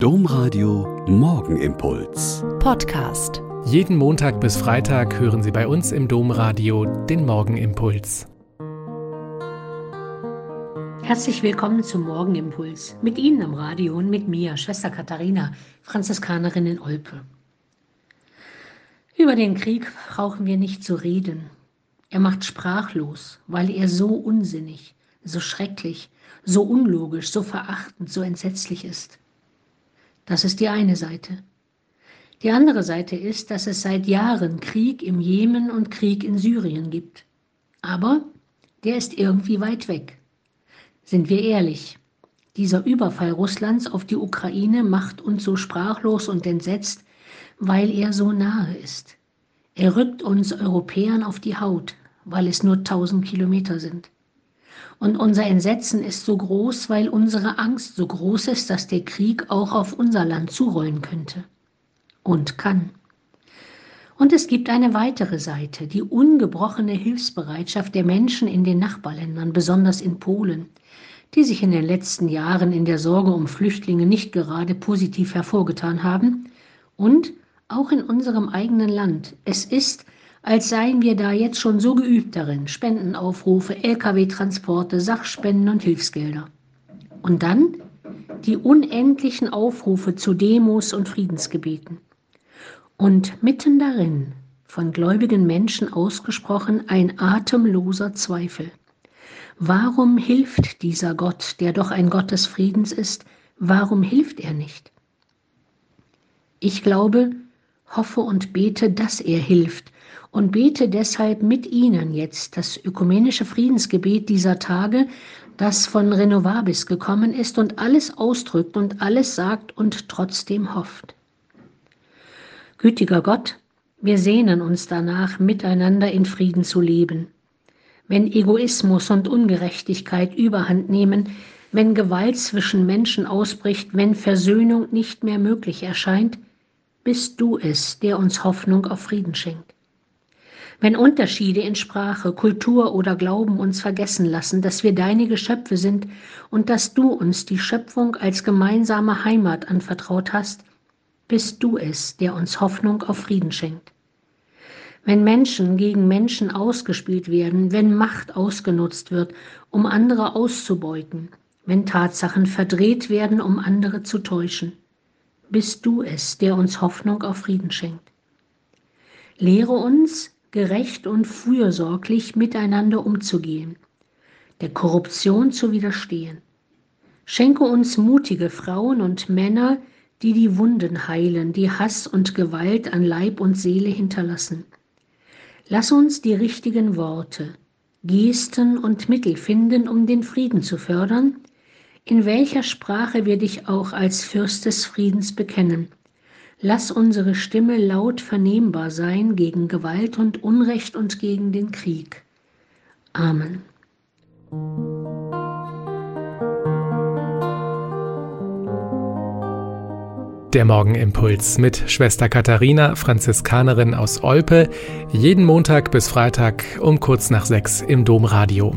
Domradio Morgenimpuls. Podcast. Jeden Montag bis Freitag hören Sie bei uns im Domradio den Morgenimpuls. Herzlich willkommen zum Morgenimpuls. Mit Ihnen am Radio und mit mir, Schwester Katharina, Franziskanerin in Olpe. Über den Krieg brauchen wir nicht zu reden. Er macht sprachlos, weil er so unsinnig, so schrecklich, so unlogisch, so verachtend, so entsetzlich ist. Das ist die eine Seite. Die andere Seite ist, dass es seit Jahren Krieg im Jemen und Krieg in Syrien gibt. Aber der ist irgendwie weit weg. Sind wir ehrlich, dieser Überfall Russlands auf die Ukraine macht uns so sprachlos und entsetzt, weil er so nahe ist. Er rückt uns Europäern auf die Haut, weil es nur tausend Kilometer sind. Und unser Entsetzen ist so groß, weil unsere Angst so groß ist, dass der Krieg auch auf unser Land zurollen könnte. Und kann. Und es gibt eine weitere Seite, die ungebrochene Hilfsbereitschaft der Menschen in den Nachbarländern, besonders in Polen, die sich in den letzten Jahren in der Sorge um Flüchtlinge nicht gerade positiv hervorgetan haben, und auch in unserem eigenen Land. Es ist, als seien wir da jetzt schon so geübt darin. Spendenaufrufe, Lkw-Transporte, Sachspenden und Hilfsgelder. Und dann die unendlichen Aufrufe zu Demos und Friedensgebeten. Und mitten darin, von gläubigen Menschen ausgesprochen, ein atemloser Zweifel. Warum hilft dieser Gott, der doch ein Gott des Friedens ist, warum hilft er nicht? Ich glaube, hoffe und bete, dass er hilft und bete deshalb mit Ihnen jetzt das ökumenische Friedensgebet dieser Tage, das von Renovabis gekommen ist und alles ausdrückt und alles sagt und trotzdem hofft. Gütiger Gott, wir sehnen uns danach, miteinander in Frieden zu leben. Wenn Egoismus und Ungerechtigkeit überhand nehmen, wenn Gewalt zwischen Menschen ausbricht, wenn Versöhnung nicht mehr möglich erscheint, bist du es, der uns Hoffnung auf Frieden schenkt. Wenn Unterschiede in Sprache, Kultur oder Glauben uns vergessen lassen, dass wir deine Geschöpfe sind und dass du uns die Schöpfung als gemeinsame Heimat anvertraut hast, bist du es, der uns Hoffnung auf Frieden schenkt. Wenn Menschen gegen Menschen ausgespielt werden, wenn Macht ausgenutzt wird, um andere auszubeuten, wenn Tatsachen verdreht werden, um andere zu täuschen, bist du es, der uns Hoffnung auf Frieden schenkt. Lehre uns, gerecht und fürsorglich miteinander umzugehen, der Korruption zu widerstehen. Schenke uns mutige Frauen und Männer, die die Wunden heilen, die Hass und Gewalt an Leib und Seele hinterlassen. Lass uns die richtigen Worte, Gesten und Mittel finden, um den Frieden zu fördern, in welcher Sprache wir dich auch als Fürst des Friedens bekennen Lass unsere Stimme laut vernehmbar sein gegen Gewalt und Unrecht und gegen den Krieg. Amen. Der Morgenimpuls mit Schwester Katharina, Franziskanerin aus Olpe, jeden Montag bis Freitag um kurz nach sechs im Domradio.